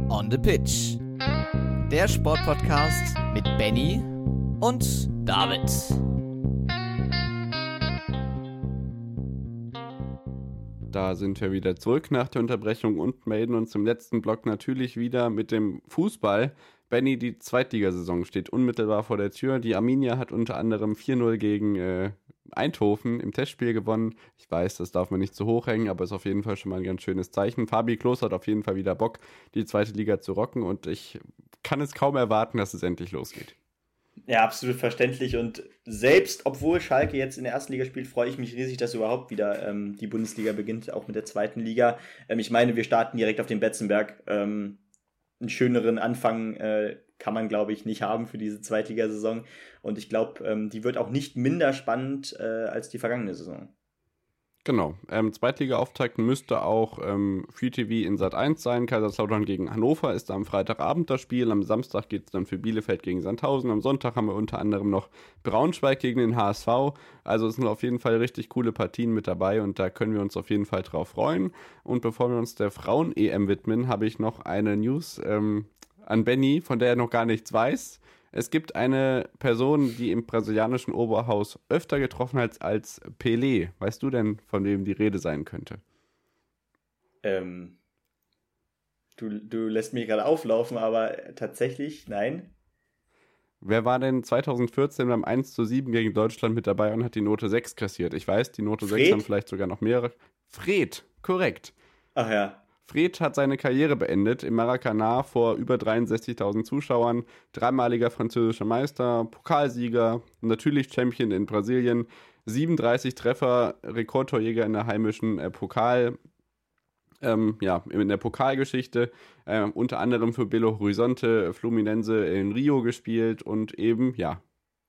[SPEAKER 3] On the Pitch. Der Sportpodcast mit Benny und David.
[SPEAKER 2] Da sind wir wieder zurück nach der Unterbrechung und melden uns im letzten Block natürlich wieder mit dem Fußball. Benny, die Zweitligasaison steht unmittelbar vor der Tür. Die Arminia hat unter anderem 4-0 gegen äh, Eindhoven im Testspiel gewonnen. Ich weiß, das darf man nicht zu hoch hängen, aber ist auf jeden Fall schon mal ein ganz schönes Zeichen. Fabi Klos hat auf jeden Fall wieder Bock, die zweite Liga zu rocken und ich kann es kaum erwarten, dass es endlich losgeht.
[SPEAKER 1] Ja, absolut verständlich. Und selbst, obwohl Schalke jetzt in der ersten Liga spielt, freue ich mich riesig, dass überhaupt wieder ähm, die Bundesliga beginnt, auch mit der zweiten Liga. Ähm, ich meine, wir starten direkt auf den Betzenberg. Ähm, einen schöneren Anfang äh, kann man, glaube ich, nicht haben für diese Zweitligasaison. Und ich glaube, ähm, die wird auch nicht minder spannend äh, als die vergangene Saison.
[SPEAKER 2] Genau. Ähm, Zweitliga-Auftakt müsste auch ähm, Free TV in Sat 1 sein. Kaiserslautern gegen Hannover ist am Freitagabend das Spiel. Am Samstag geht es dann für Bielefeld gegen Sandhausen. Am Sonntag haben wir unter anderem noch Braunschweig gegen den HSV. Also es sind auf jeden Fall richtig coole Partien mit dabei und da können wir uns auf jeden Fall drauf freuen. Und bevor wir uns der Frauen-EM widmen, habe ich noch eine News ähm, an Benny, von der er noch gar nichts weiß. Es gibt eine Person, die im brasilianischen Oberhaus öfter getroffen hat als Pelé. Weißt du denn, von wem die Rede sein könnte?
[SPEAKER 1] Ähm, du, du lässt mich gerade auflaufen, aber tatsächlich, nein.
[SPEAKER 2] Wer war denn 2014 beim 1 zu 7 gegen Deutschland mit dabei und hat die Note 6 kassiert? Ich weiß, die Note Fred? 6 haben vielleicht sogar noch mehrere. Fred, korrekt.
[SPEAKER 1] Ach ja.
[SPEAKER 2] Fred hat seine Karriere beendet im Maracanã vor über 63.000 Zuschauern, dreimaliger französischer Meister, Pokalsieger, natürlich Champion in Brasilien, 37 Treffer, Rekordtorjäger in der heimischen äh, Pokal, ähm, ja, in der Pokalgeschichte, äh, unter anderem für Belo Horizonte, Fluminense in Rio gespielt und eben, ja,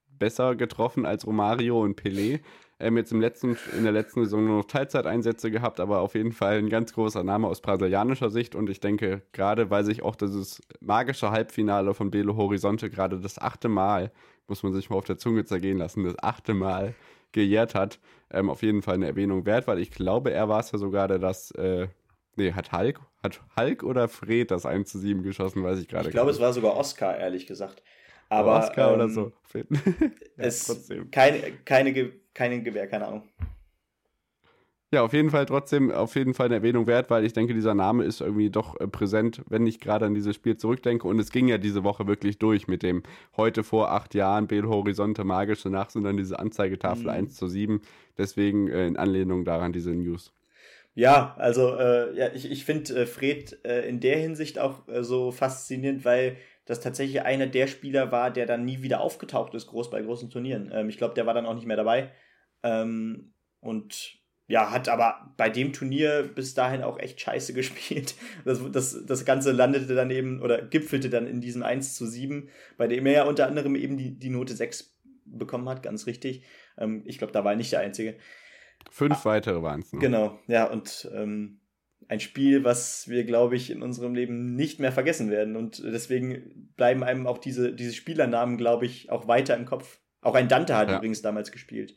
[SPEAKER 2] besser getroffen als Romario und Pelé. Ähm, jetzt im letzten, in der letzten Saison nur noch Teilzeiteinsätze gehabt, aber auf jeden Fall ein ganz großer Name aus brasilianischer Sicht. Und ich denke, gerade weil sich auch dieses magische Halbfinale von Belo Horizonte gerade das achte Mal, muss man sich mal auf der Zunge zergehen lassen, das achte Mal gejährt hat, ähm, auf jeden Fall eine Erwähnung wert, weil ich glaube, er war es ja sogar, der das äh, Nee, hat Hulk, hat Hulk oder Fred das 1 zu 7 geschossen, weiß ich gerade
[SPEAKER 1] Ich glaube, es war sogar Oscar, ehrlich gesagt. Aber,
[SPEAKER 2] Oscar ähm, oder so.
[SPEAKER 1] ja, es trotzdem. Keine, keine, keine Gewehr, keine Ahnung.
[SPEAKER 2] Ja, auf jeden Fall trotzdem, auf jeden Fall eine Erwähnung wert, weil ich denke, dieser Name ist irgendwie doch äh, präsent, wenn ich gerade an dieses Spiel zurückdenke. Und es ging ja diese Woche wirklich durch mit dem heute vor acht Jahren Belo Horizonte magische Nacht und dann diese Anzeigetafel mhm. 1 zu 7. Deswegen äh, in Anlehnung daran diese News.
[SPEAKER 1] Ja, also äh, ja, ich, ich finde äh, Fred äh, in der Hinsicht auch äh, so faszinierend, weil das tatsächlich einer der Spieler war, der dann nie wieder aufgetaucht ist, groß bei großen Turnieren. Ähm, ich glaube, der war dann auch nicht mehr dabei. Ähm, und ja, hat aber bei dem Turnier bis dahin auch echt scheiße gespielt. Das, das, das Ganze landete dann eben oder gipfelte dann in diesem 1 zu 7, bei dem er ja unter anderem eben die, die Note 6 bekommen hat, ganz richtig. Ähm, ich glaube, da war er nicht der Einzige.
[SPEAKER 2] Fünf ah, weitere waren es
[SPEAKER 1] noch. Genau, ja, und ähm, ein Spiel, was wir, glaube ich, in unserem Leben nicht mehr vergessen werden. Und deswegen bleiben einem auch diese, diese Spielernamen, glaube ich, auch weiter im Kopf. Auch ein Dante hat ja. übrigens damals gespielt.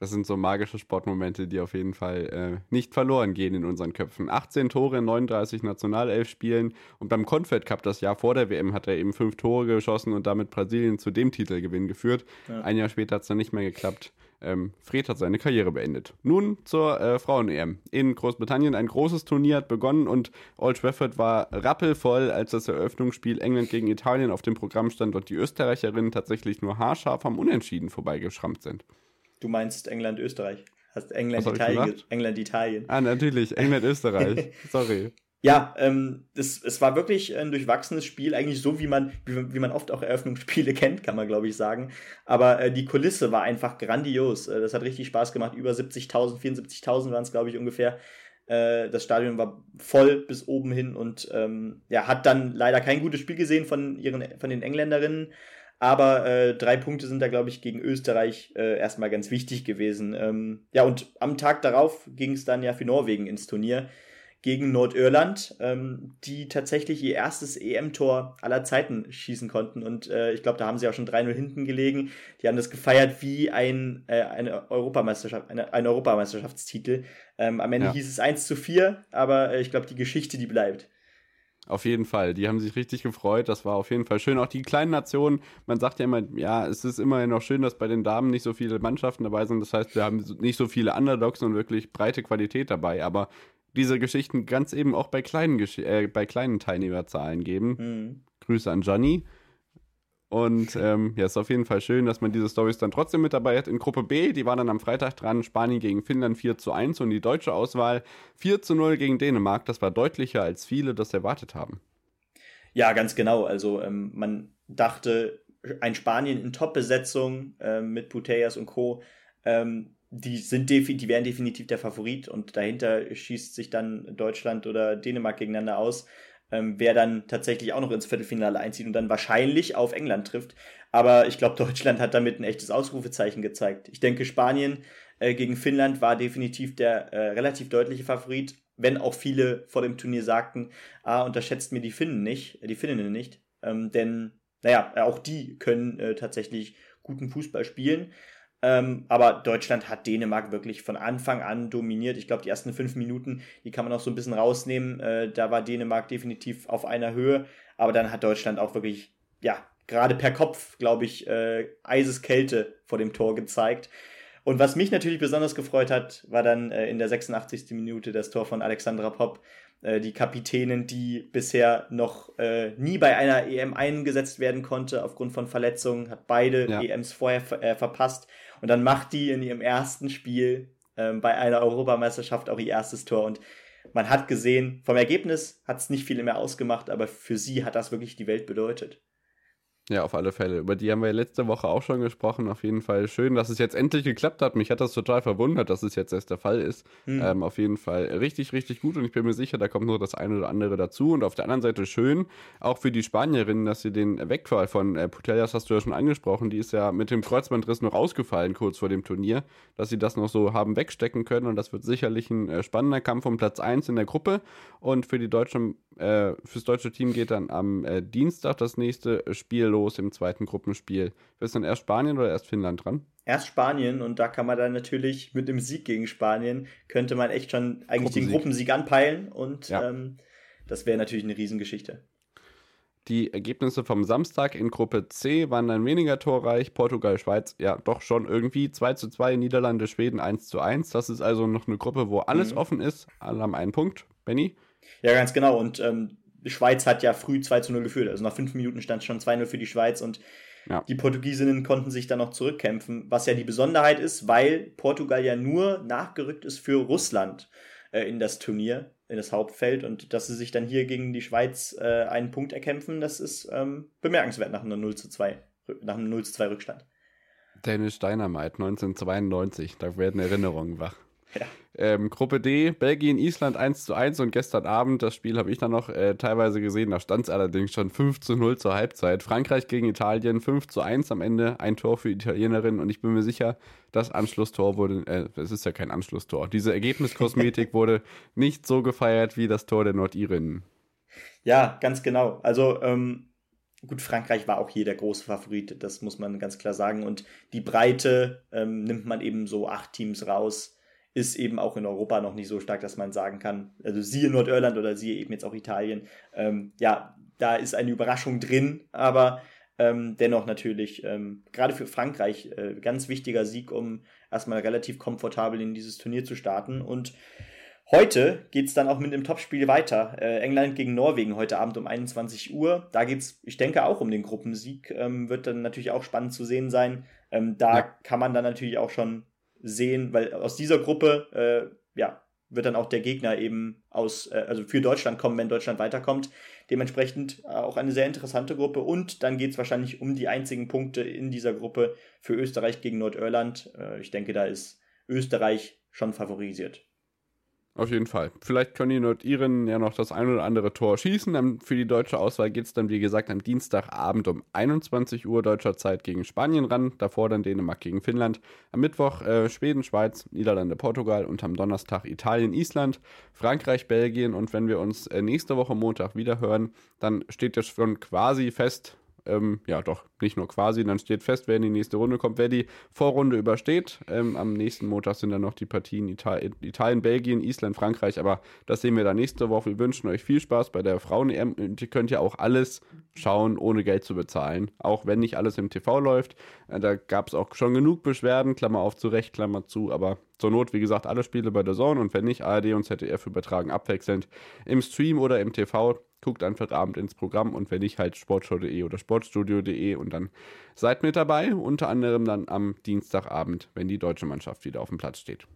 [SPEAKER 2] Das sind so magische Sportmomente, die auf jeden Fall äh, nicht verloren gehen in unseren Köpfen. 18 Tore in 39 Nationalelf-Spielen und beim Confed Cup das Jahr vor der WM hat er eben fünf Tore geschossen und damit Brasilien zu dem Titelgewinn geführt. Ja. Ein Jahr später hat es dann nicht mehr geklappt. Ähm, Fred hat seine Karriere beendet. Nun zur äh, Frauen-EM. In Großbritannien ein großes Turnier hat begonnen und Old Trafford war rappelvoll, als das Eröffnungsspiel England gegen Italien auf dem Programm stand und die Österreicherinnen tatsächlich nur haarscharf am Unentschieden vorbeigeschrammt sind.
[SPEAKER 1] Du meinst England-Österreich? Hast England-Italien? England-Italien.
[SPEAKER 2] Ah, natürlich. England-Österreich. Sorry.
[SPEAKER 1] Ja, ähm, das, es war wirklich ein durchwachsenes Spiel, eigentlich so, wie man, wie, wie man oft auch Eröffnungsspiele kennt, kann man glaube ich sagen. Aber äh, die Kulisse war einfach grandios. Äh, das hat richtig Spaß gemacht. Über 70.000, 74.000 waren es glaube ich ungefähr. Äh, das Stadion war voll bis oben hin und ähm, ja, hat dann leider kein gutes Spiel gesehen von, ihren, von den Engländerinnen. Aber äh, drei Punkte sind da, glaube ich, gegen Österreich äh, erstmal ganz wichtig gewesen. Ähm, ja, und am Tag darauf ging es dann ja für Norwegen ins Turnier gegen Nordirland, ähm, die tatsächlich ihr erstes EM-Tor aller Zeiten schießen konnten. Und äh, ich glaube, da haben sie auch schon 3-0 hinten gelegen. Die haben das gefeiert wie ein, äh, eine Europameisterschaft, eine, ein Europameisterschaftstitel. Ähm, am Ende ja. hieß es 1 zu 4, aber äh, ich glaube, die Geschichte, die bleibt.
[SPEAKER 2] Auf jeden Fall. Die haben sich richtig gefreut. Das war auf jeden Fall schön. Auch die kleinen Nationen, man sagt ja immer, ja, es ist immerhin noch schön, dass bei den Damen nicht so viele Mannschaften dabei sind. Das heißt, wir haben nicht so viele Underdogs und wirklich breite Qualität dabei. Aber diese Geschichten ganz eben auch bei kleinen, Gesch äh, bei kleinen Teilnehmerzahlen geben. Mhm. Grüße an Gianni. Und ähm, ja, ist auf jeden Fall schön, dass man diese Stories dann trotzdem mit dabei hat. In Gruppe B, die war dann am Freitag dran, Spanien gegen Finnland 4 zu 1 und die deutsche Auswahl 4 zu 0 gegen Dänemark. Das war deutlicher, als viele das erwartet haben.
[SPEAKER 1] Ja, ganz genau. Also ähm, man dachte, ein Spanien in Top-Besetzung äh, mit Putellas und Co. Ähm, die sind die wären definitiv der Favorit und dahinter schießt sich dann Deutschland oder Dänemark gegeneinander aus, ähm, wer dann tatsächlich auch noch ins Viertelfinale einzieht und dann wahrscheinlich auf England trifft. Aber ich glaube, Deutschland hat damit ein echtes Ausrufezeichen gezeigt. Ich denke, Spanien äh, gegen Finnland war definitiv der äh, relativ deutliche Favorit, wenn auch viele vor dem Turnier sagten, ah, unterschätzt mir die Finnen nicht, die Finninnen nicht. Ähm, denn, naja, auch die können äh, tatsächlich guten Fußball spielen. Ähm, aber Deutschland hat Dänemark wirklich von Anfang an dominiert. Ich glaube, die ersten fünf Minuten, die kann man auch so ein bisschen rausnehmen. Äh, da war Dänemark definitiv auf einer Höhe. Aber dann hat Deutschland auch wirklich, ja, gerade per Kopf, glaube ich, äh, Eiseskälte vor dem Tor gezeigt. Und was mich natürlich besonders gefreut hat, war dann äh, in der 86. Minute das Tor von Alexandra Popp, äh, die Kapitänin, die bisher noch äh, nie bei einer EM eingesetzt werden konnte aufgrund von Verletzungen, hat beide ja. EMs vorher ver äh, verpasst und dann macht die in ihrem ersten Spiel ähm, bei einer Europameisterschaft auch ihr erstes Tor und man hat gesehen, vom Ergebnis hat es nicht viel mehr ausgemacht, aber für sie hat das wirklich die Welt bedeutet.
[SPEAKER 2] Ja, auf alle Fälle. Über die haben wir letzte Woche auch schon gesprochen. Auf jeden Fall schön, dass es jetzt endlich geklappt hat. Mich hat das total verwundert, dass es jetzt erst der Fall ist. Mhm. Ähm, auf jeden Fall richtig, richtig gut und ich bin mir sicher, da kommt nur das eine oder andere dazu. Und auf der anderen Seite schön, auch für die Spanierinnen, dass sie den Wegfall von äh, Putellas hast du ja schon angesprochen. Die ist ja mit dem Kreuzbandriss noch ausgefallen kurz vor dem Turnier, dass sie das noch so haben wegstecken können. Und das wird sicherlich ein äh, spannender Kampf um Platz 1 in der Gruppe. Und für die deutschen, äh, fürs deutsche Team geht dann am äh, Dienstag das nächste Spiel los los im zweiten Gruppenspiel. Ist dann erst Spanien oder erst Finnland dran?
[SPEAKER 1] Erst Spanien und da kann man dann natürlich mit dem Sieg gegen Spanien, könnte man echt schon eigentlich den Gruppensieg anpeilen und ja. ähm, das wäre natürlich eine Riesengeschichte.
[SPEAKER 2] Die Ergebnisse vom Samstag in Gruppe C waren dann weniger torreich. Portugal, Schweiz, ja, doch schon irgendwie 2 zu 2, Niederlande, Schweden 1 zu 1. Das ist also noch eine Gruppe, wo alles mhm. offen ist. Alle haben einen Punkt. Benny?
[SPEAKER 1] Ja, ganz genau. Und ähm, die Schweiz hat ja früh 2 zu 0 geführt. Also nach fünf Minuten stand schon 2-0 für die Schweiz und ja. die Portugiesinnen konnten sich dann noch zurückkämpfen, was ja die Besonderheit ist, weil Portugal ja nur nachgerückt ist für Russland äh, in das Turnier, in das Hauptfeld und dass sie sich dann hier gegen die Schweiz äh, einen Punkt erkämpfen, das ist ähm, bemerkenswert nach einem 0 zu 2, nach einem 0 zu 2 Rückstand.
[SPEAKER 2] Danish Dynamite 1992, da werden Erinnerungen wach. Ja. Ähm, Gruppe D, Belgien, Island 1 zu 1 und gestern Abend, das Spiel habe ich dann noch äh, teilweise gesehen, da stand es allerdings schon 5 zu 0 zur Halbzeit. Frankreich gegen Italien 5 zu 1 am Ende, ein Tor für Italienerin und ich bin mir sicher, das Anschlusstor wurde, äh, es ist ja kein Anschlusstor, diese Ergebniskosmetik wurde nicht so gefeiert wie das Tor der Nordirinnen.
[SPEAKER 1] Ja, ganz genau. Also, ähm, Gut, Frankreich war auch hier der große Favorit, das muss man ganz klar sagen. Und die Breite ähm, nimmt man eben so acht Teams raus ist eben auch in Europa noch nicht so stark, dass man sagen kann, also siehe Nordirland oder siehe eben jetzt auch Italien, ähm, ja, da ist eine Überraschung drin, aber ähm, dennoch natürlich, ähm, gerade für Frankreich, äh, ganz wichtiger Sieg, um erstmal relativ komfortabel in dieses Turnier zu starten. Und heute geht es dann auch mit dem Topspiel weiter. Äh, England gegen Norwegen heute Abend um 21 Uhr. Da geht es, ich denke, auch um den Gruppensieg. Ähm, wird dann natürlich auch spannend zu sehen sein. Ähm, da ja. kann man dann natürlich auch schon sehen, weil aus dieser Gruppe, äh, ja, wird dann auch der Gegner eben aus, äh, also für Deutschland kommen, wenn Deutschland weiterkommt. Dementsprechend äh, auch eine sehr interessante Gruppe. Und dann geht es wahrscheinlich um die einzigen Punkte in dieser Gruppe für Österreich gegen Nordirland. Äh, ich denke, da ist Österreich schon favorisiert.
[SPEAKER 2] Auf jeden Fall. Vielleicht können die Nordiren ja noch das ein oder andere Tor schießen. Für die deutsche Auswahl geht es dann, wie gesagt, am Dienstagabend um 21 Uhr deutscher Zeit gegen Spanien ran. Davor dann Dänemark gegen Finnland. Am Mittwoch äh, Schweden, Schweiz, Niederlande, Portugal und am Donnerstag Italien, Island, Frankreich, Belgien. Und wenn wir uns äh, nächste Woche Montag wieder hören, dann steht ja schon quasi fest, ähm, ja doch, nicht nur quasi, dann steht fest, wer in die nächste Runde kommt, wer die Vorrunde übersteht. Ähm, am nächsten Montag sind dann noch die Partien Ital Italien, Belgien, Island, Frankreich, aber das sehen wir dann nächste Woche. Wir wünschen euch viel Spaß bei der Frauen-EM und ihr könnt ja auch alles schauen, ohne Geld zu bezahlen, auch wenn nicht alles im TV läuft. Äh, da gab es auch schon genug Beschwerden, Klammer auf zu Recht, Klammer zu, aber zur Not, wie gesagt, alle Spiele bei der Zone und wenn nicht, ARD und ZDF übertragen abwechselnd im Stream oder im TV guckt einfach Abend ins Programm und wenn nicht, halt sportshow.de oder sportstudio.de und dann seid mit dabei, unter anderem dann am Dienstagabend, wenn die deutsche Mannschaft wieder auf dem Platz steht.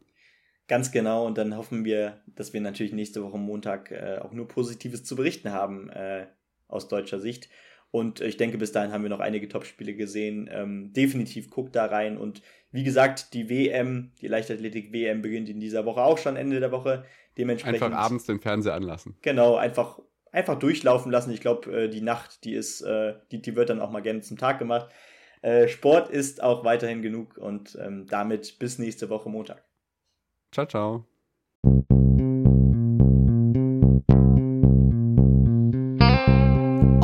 [SPEAKER 1] Ganz genau und dann hoffen wir, dass wir natürlich nächste Woche Montag äh, auch nur Positives zu berichten haben äh, aus deutscher Sicht. Und ich denke, bis dahin haben wir noch einige Topspiele gesehen. Ähm, definitiv guckt da rein. Und wie gesagt, die WM, die Leichtathletik-WM beginnt in dieser Woche auch schon Ende der Woche.
[SPEAKER 2] Dementsprechend. Einfach abends den Fernseher anlassen.
[SPEAKER 1] Genau, einfach einfach durchlaufen lassen. Ich glaube, äh, die Nacht, die ist, äh, die, die wird dann auch mal gerne zum Tag gemacht. Äh, Sport ist auch weiterhin genug und ähm, damit bis nächste Woche Montag.
[SPEAKER 2] Ciao, ciao.